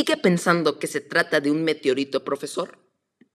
¿Sigue pensando que se trata de un meteorito, profesor?